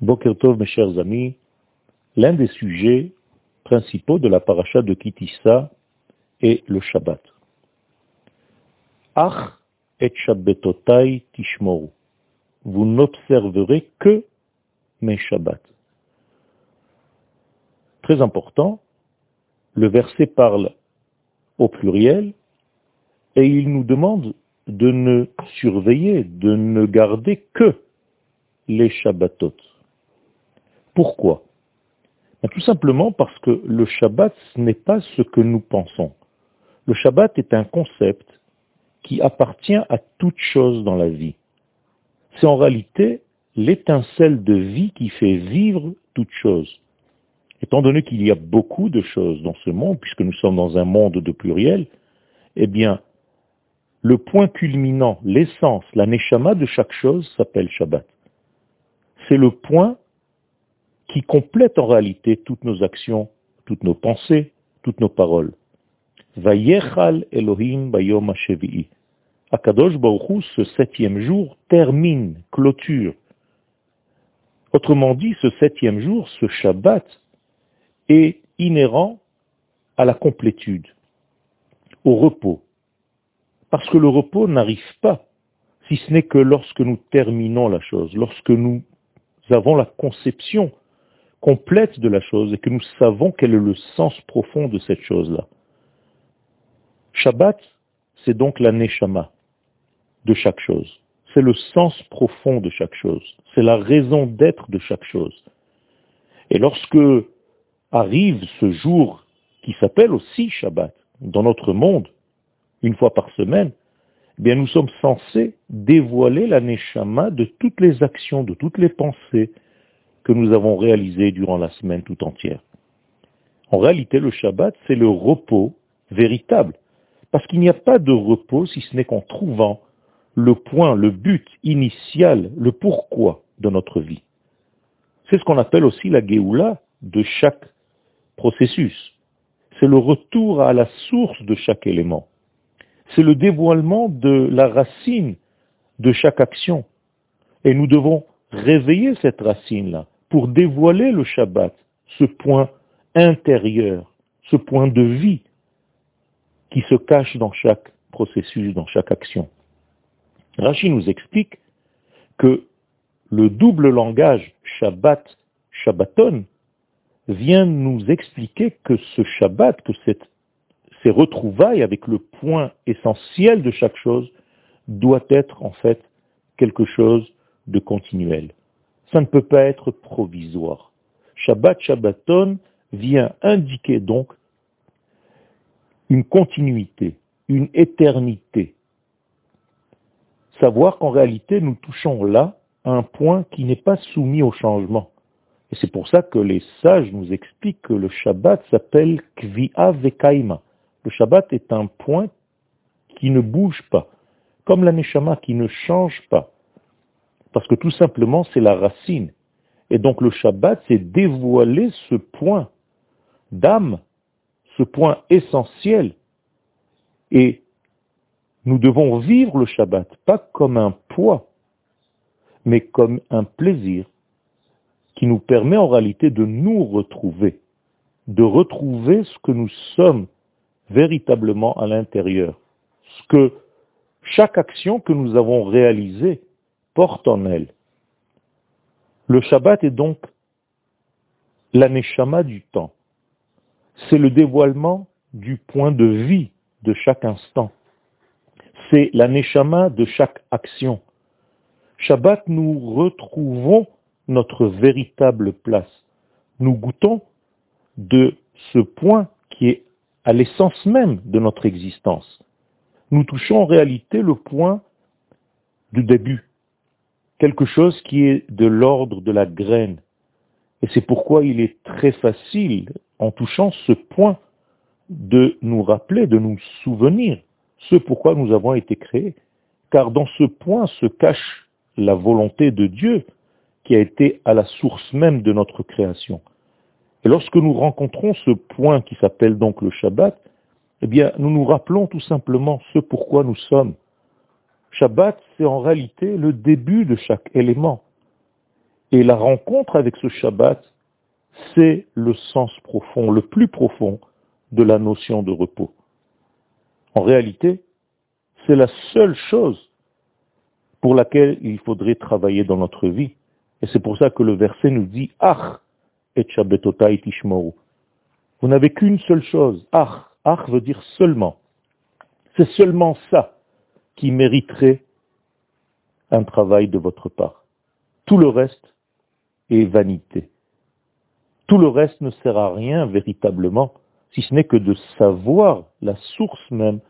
Boker Tov, mes chers amis, l'un des sujets principaux de la paracha de Kitissa est le Shabbat. Ach et Shabbatotai tishmoru. Vous n'observerez que mes Shabbats. Très important, le verset parle au pluriel et il nous demande de ne surveiller, de ne garder que les Shabbatot. Pourquoi? Ben, Tout simplement parce que le Shabbat, ce n'est pas ce que nous pensons. Le Shabbat est un concept qui appartient à toute chose dans la vie. C'est en réalité l'étincelle de vie qui fait vivre toute chose. Étant donné qu'il y a beaucoup de choses dans ce monde, puisque nous sommes dans un monde de pluriel, eh bien, le point culminant, l'essence, la neshama de chaque chose s'appelle Shabbat. C'est le point qui complète en réalité toutes nos actions, toutes nos pensées, toutes nos paroles. Vayechal Elohim Bayom Hashevi'i. Akadosh ce septième jour, termine, clôture. Autrement dit, ce septième jour, ce Shabbat, est inhérent à la complétude, au repos. Parce que le repos n'arrive pas, si ce n'est que lorsque nous terminons la chose, lorsque nous avons la conception complète de la chose et que nous savons quel est le sens profond de cette chose-là. Shabbat, c'est donc la neshama de chaque chose. C'est le sens profond de chaque chose. C'est la raison d'être de chaque chose. Et lorsque arrive ce jour qui s'appelle aussi Shabbat dans notre monde, une fois par semaine, eh bien nous sommes censés dévoiler la neshama de toutes les actions, de toutes les pensées, que nous avons réalisé durant la semaine tout entière. En réalité, le Shabbat, c'est le repos véritable. Parce qu'il n'y a pas de repos si ce n'est qu'en trouvant le point, le but initial, le pourquoi de notre vie. C'est ce qu'on appelle aussi la Géoula de chaque processus. C'est le retour à la source de chaque élément. C'est le dévoilement de la racine de chaque action. Et nous devons réveiller cette racine-là pour dévoiler le Shabbat, ce point intérieur, ce point de vie qui se cache dans chaque processus, dans chaque action. Rachid nous explique que le double langage Shabbat, Shabbaton, vient nous expliquer que ce Shabbat, que cette, ces retrouvailles avec le point essentiel de chaque chose, doit être en fait quelque chose de continuel ça ne peut pas être provisoire. Shabbat Shabbaton vient indiquer donc une continuité, une éternité. Savoir qu'en réalité, nous touchons là à un point qui n'est pas soumis au changement. Et c'est pour ça que les sages nous expliquent que le Shabbat s'appelle Kvi'a Vekaima. Le Shabbat est un point qui ne bouge pas, comme la Neshama qui ne change pas. Parce que tout simplement, c'est la racine. Et donc le Shabbat, c'est dévoiler ce point d'âme, ce point essentiel. Et nous devons vivre le Shabbat, pas comme un poids, mais comme un plaisir qui nous permet en réalité de nous retrouver, de retrouver ce que nous sommes véritablement à l'intérieur, ce que chaque action que nous avons réalisée porte en elle. Le Shabbat est donc l'aneshama du temps. C'est le dévoilement du point de vie de chaque instant. C'est l'aneshama de chaque action. Shabbat, nous retrouvons notre véritable place. Nous goûtons de ce point qui est à l'essence même de notre existence. Nous touchons en réalité le point du début, quelque chose qui est de l'ordre de la graine. Et c'est pourquoi il est très facile, en touchant ce point, de nous rappeler, de nous souvenir ce pourquoi nous avons été créés. Car dans ce point se cache la volonté de Dieu qui a été à la source même de notre création. Et lorsque nous rencontrons ce point qui s'appelle donc le Shabbat, eh bien, nous nous rappelons tout simplement ce pourquoi nous sommes. Shabbat, c'est en réalité le début de chaque élément. Et la rencontre avec ce Shabbat, c'est le sens profond, le plus profond de la notion de repos. En réalité, c'est la seule chose pour laquelle il faudrait travailler dans notre vie. Et c'est pour ça que le verset nous dit Ach et Shabbatotai Tishmoru. Vous n'avez qu'une seule chose. Ach. Ach veut dire seulement. C'est seulement ça qui mériterait un travail de votre part. Tout le reste est vanité. Tout le reste ne sert à rien véritablement, si ce n'est que de savoir la source même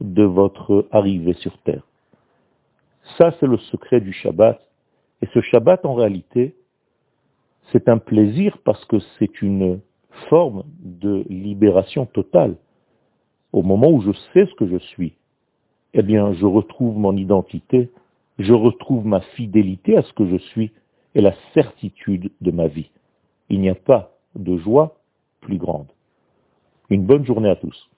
de votre arrivée sur terre. Ça, c'est le secret du Shabbat. Et ce Shabbat, en réalité, c'est un plaisir parce que c'est une forme de libération totale. Au moment où je sais ce que je suis, eh bien, je retrouve mon identité, je retrouve ma fidélité à ce que je suis et la certitude de ma vie. Il n'y a pas de joie plus grande. Une bonne journée à tous.